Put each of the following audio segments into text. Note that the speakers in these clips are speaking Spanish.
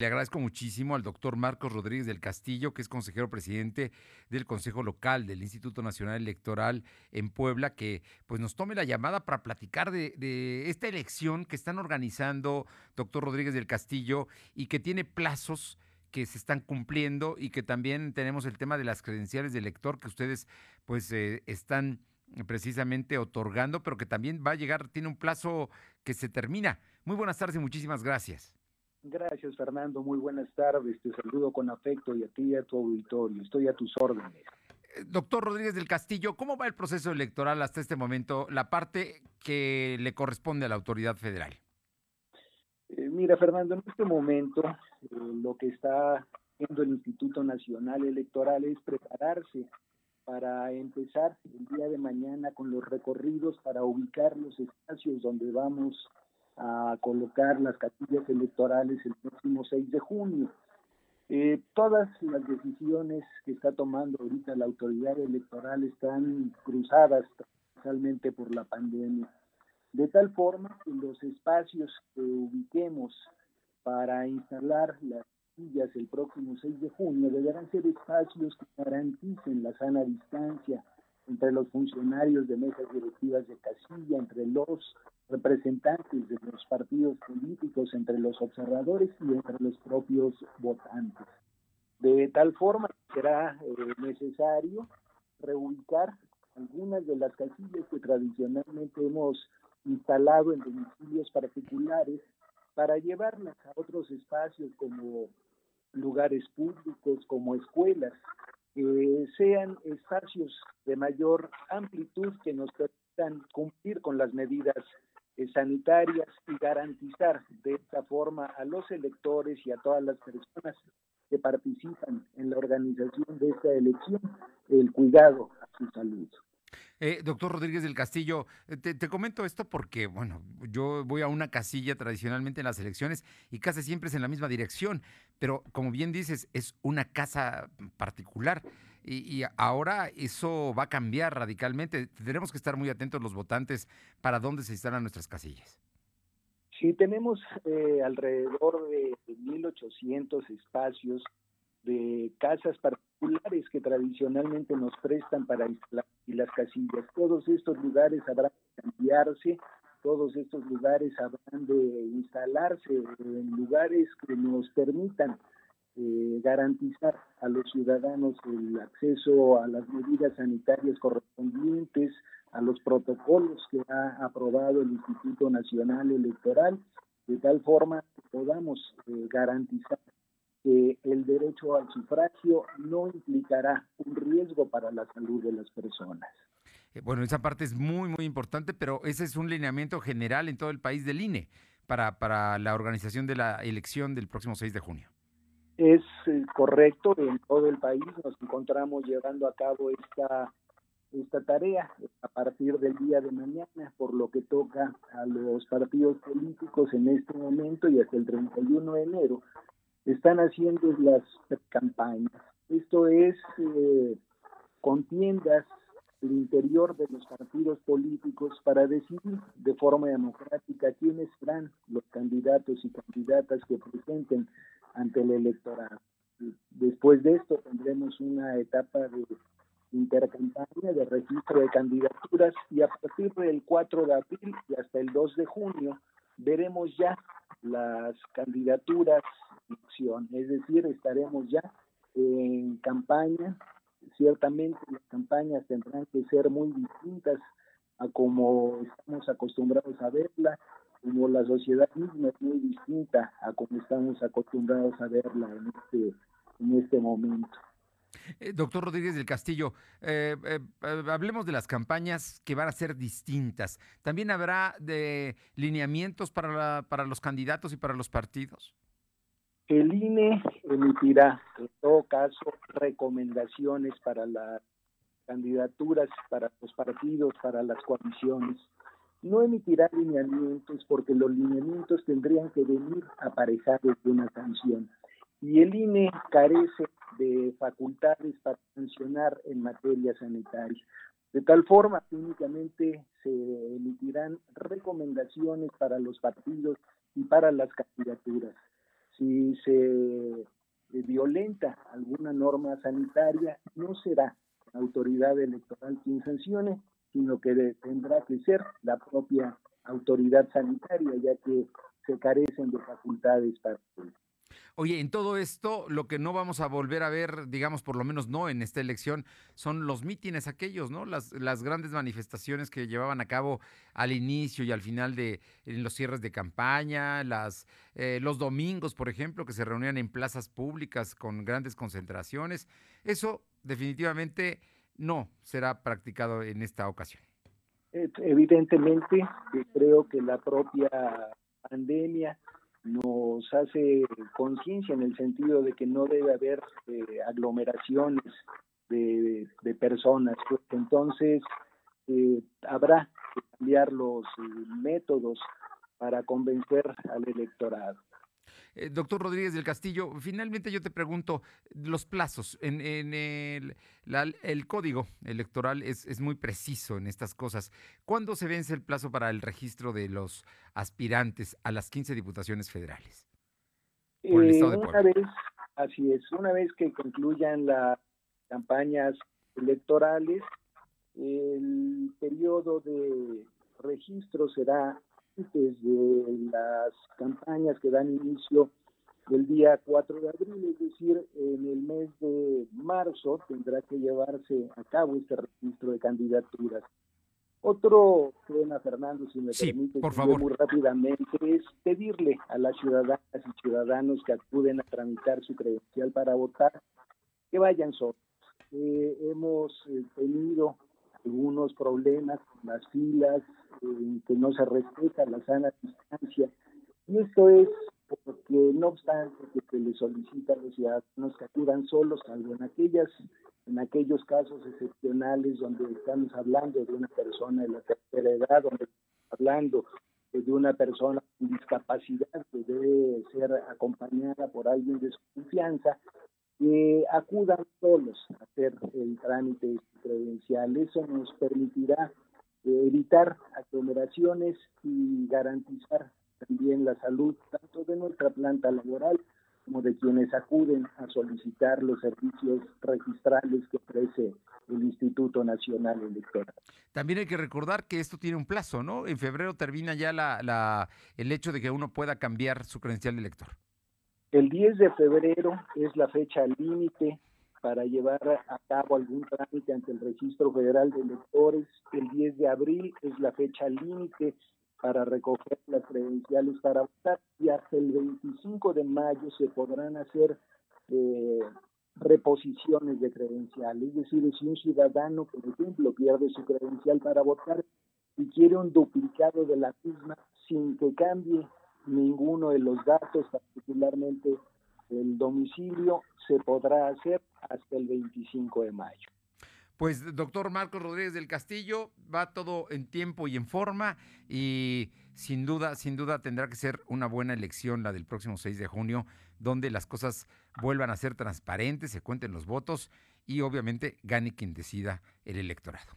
Le agradezco muchísimo al doctor Marcos Rodríguez del Castillo, que es consejero presidente del Consejo Local del Instituto Nacional Electoral en Puebla, que pues nos tome la llamada para platicar de, esta elección que están organizando doctor Rodríguez del Castillo y que tiene plazos que se están cumpliendo y que también tenemos el tema de las credenciales de elector que ustedes pues eh, están precisamente otorgando, pero que también va a llegar, tiene un plazo que se termina. Muy buenas tardes y muchísimas gracias. Gracias, Fernando. Muy buenas tardes. Te saludo con afecto y a ti y a tu auditorio. Estoy a tus órdenes. Eh, doctor Rodríguez del Castillo, ¿cómo va el proceso electoral hasta este momento, la parte que le corresponde a la autoridad federal? Eh, mira, Fernando, en este momento eh, lo que está haciendo el Instituto Nacional Electoral es prepararse para empezar el día de mañana con los recorridos para ubicar los espacios donde vamos a colocar las casillas electorales el próximo 6 de junio. Eh, todas las decisiones que está tomando ahorita la autoridad electoral están cruzadas especialmente por la pandemia, de tal forma que los espacios que ubiquemos para instalar las casillas el próximo 6 de junio deberán ser espacios que garanticen la sana distancia entre los funcionarios de mesas directivas de casilla, entre los representantes de los partidos políticos, entre los observadores y entre los propios votantes. De tal forma será eh, necesario reubicar algunas de las casillas que tradicionalmente hemos instalado en domicilios particulares para llevarlas a otros espacios como lugares públicos, como escuelas, que sean espacios de mayor amplitud que nos permitan cumplir con las medidas eh, sanitarias y garantizar de esta forma a los electores y a todas las personas que participan en la organización de esta elección el cuidado a su salud. Eh, doctor Rodríguez del Castillo, eh, te, comento esto porque, bueno, yo voy a una casilla tradicionalmente en las elecciones y casi siempre es en la misma dirección, pero como bien dices, es una casa particular. Y, ahora eso va a cambiar radicalmente. Tendremos que estar muy atentos los votantes para dónde se instalan nuestras casillas. Sí, tenemos eh, alrededor de 1.800 espacios de casas particulares que tradicionalmente nos prestan para instalar las casillas. Todos estos lugares habrán de cambiarse, todos estos lugares habrán de instalarse en lugares que nos permitan eh, garantizar a los ciudadanos el acceso a las medidas sanitarias correspondientes, a los protocolos que ha aprobado el Instituto Nacional Electoral, de tal forma que podamos eh, garantizar que el derecho al sufragio no implicará un riesgo para la salud de las personas. Eh, bueno, esa parte es muy, muy importante, pero ese es un lineamiento general en todo el país del INE para, para la organización de la elección del próximo 6 de junio. Es eh, correcto, en todo el país nos encontramos llevando a cabo esta, esta tarea a partir del día de mañana, por lo que toca a los partidos políticos en este momento y hasta el 31 de enero, están haciendo las campañas. Esto es eh, contiendas el interior de los partidos políticos para decidir de forma democrática quiénes serán los candidatos y candidatas que presenten ante el electorado. Después de esto tendremos una etapa de intercampaña, de registro de candidaturas y a partir del 4 de abril y hasta el 2 de junio veremos ya las candidaturas de opción, es decir, estaremos ya en campaña. Ciertamente las campañas tendrán que ser muy distintas a como estamos acostumbrados a verla como la sociedad misma es muy distinta a como estamos acostumbrados a verla en este, en este momento. Eh, doctor Rodríguez del Castillo, eh, eh, hablemos de las campañas que van a ser distintas. ¿También habrá de lineamientos para, para los candidatos y para los partidos? El INE emitirá, en todo caso, recomendaciones para las candidaturas, para los partidos, para las coaliciones no emitirá lineamientos porque los lineamientos tendrían que venir aparejados de una sanción. Y el INE carece de facultades para sancionar en materia sanitaria. De tal forma únicamente se emitirán recomendaciones para los partidos y para las candidaturas. Si se violenta alguna norma sanitaria, no será la autoridad electoral quien sancione, sino que tendrá que ser la propia autoridad sanitaria, ya que se carecen de facultades para Oye, en todo esto, lo que no vamos a volver a ver, digamos, por lo menos no en esta elección, son los mítines aquellos, ¿no? Las, grandes manifestaciones que llevaban a cabo al inicio y al final de los cierres de campaña, las, eh, los domingos, por ejemplo, que se reunían en plazas públicas con grandes concentraciones. Eso definitivamente no será practicado en esta ocasión. Evidentemente, creo que la propia pandemia nos hace conciencia en el sentido de que no debe haber eh, aglomeraciones de, personas. Pues, entonces, eh, habrá que cambiar los eh, métodos para convencer al electorado. Eh, doctor Rodríguez del Castillo, finalmente yo te pregunto, los plazos, en, el, el, código electoral es, muy preciso en estas cosas. ¿Cuándo se vence el plazo para el registro de los aspirantes a las 15 diputaciones federales? Por el estado de eh, una vez, así es, una vez que concluyan las campañas electorales, el periodo de registro será de las campañas que dan inicio el día 4 de abril, es decir, en el mes de marzo tendrá que llevarse a cabo este registro de candidaturas. Otro tema, Fernando, si me permite, por favor. muy rápidamente, es pedirle a las ciudadanas y ciudadanos que acuden a tramitar su credencial para votar que vayan solos. Eh, hemos eh, tenido algunos problemas con las filas, eh, que no se respeta la sana distancia. Y esto es porque no obstante que se les solicita a los ciudadanos que acudan solos, salvo en aquellas en aquellos casos excepcionales donde estamos hablando de una persona de la tercera edad, donde estamos hablando de una persona con discapacidad que debe ser acompañada por alguien de su confianza, que acudan solos a hacer el trámite credencial. Eso nos permitirá evitar aglomeraciones y garantizar también la salud tanto de nuestra planta laboral como de quienes acuden a solicitar los servicios registrales que ofrece el Instituto Nacional Electoral. También hay que recordar que esto tiene un plazo, ¿no? En febrero termina ya la, la, el hecho de que uno pueda cambiar su credencial de elector. El 10 de febrero es la fecha límite para llevar a cabo algún trámite ante el Registro Federal de Electores. El 10 de abril es la fecha límite para recoger las credenciales para votar y hasta el 25 de mayo se podrán hacer eh, reposiciones de credenciales. Es decir, si un ciudadano, por ejemplo, pierde su credencial para votar y quiere un duplicado de la misma sin que cambie ninguno de los datos, particularmente el domicilio, se podrá hacer hasta el 25 de mayo. Pues doctor Marcos Rodríguez del Castillo, va todo en tiempo y en forma y sin duda, sin duda tendrá que ser una buena elección la del próximo 6 de junio, donde las cosas vuelvan a ser transparentes, se cuenten los votos y obviamente gane quien decida el electorado.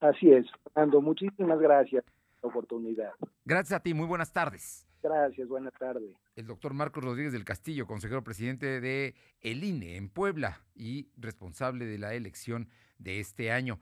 Así es, Fernando, muchísimas gracias por la oportunidad. Gracias a ti, muy buenas tardes. Gracias, buenas tardes. El doctor Marcos Rodríguez del Castillo, consejero presidente de el INE en Puebla y responsable de la elección de este año.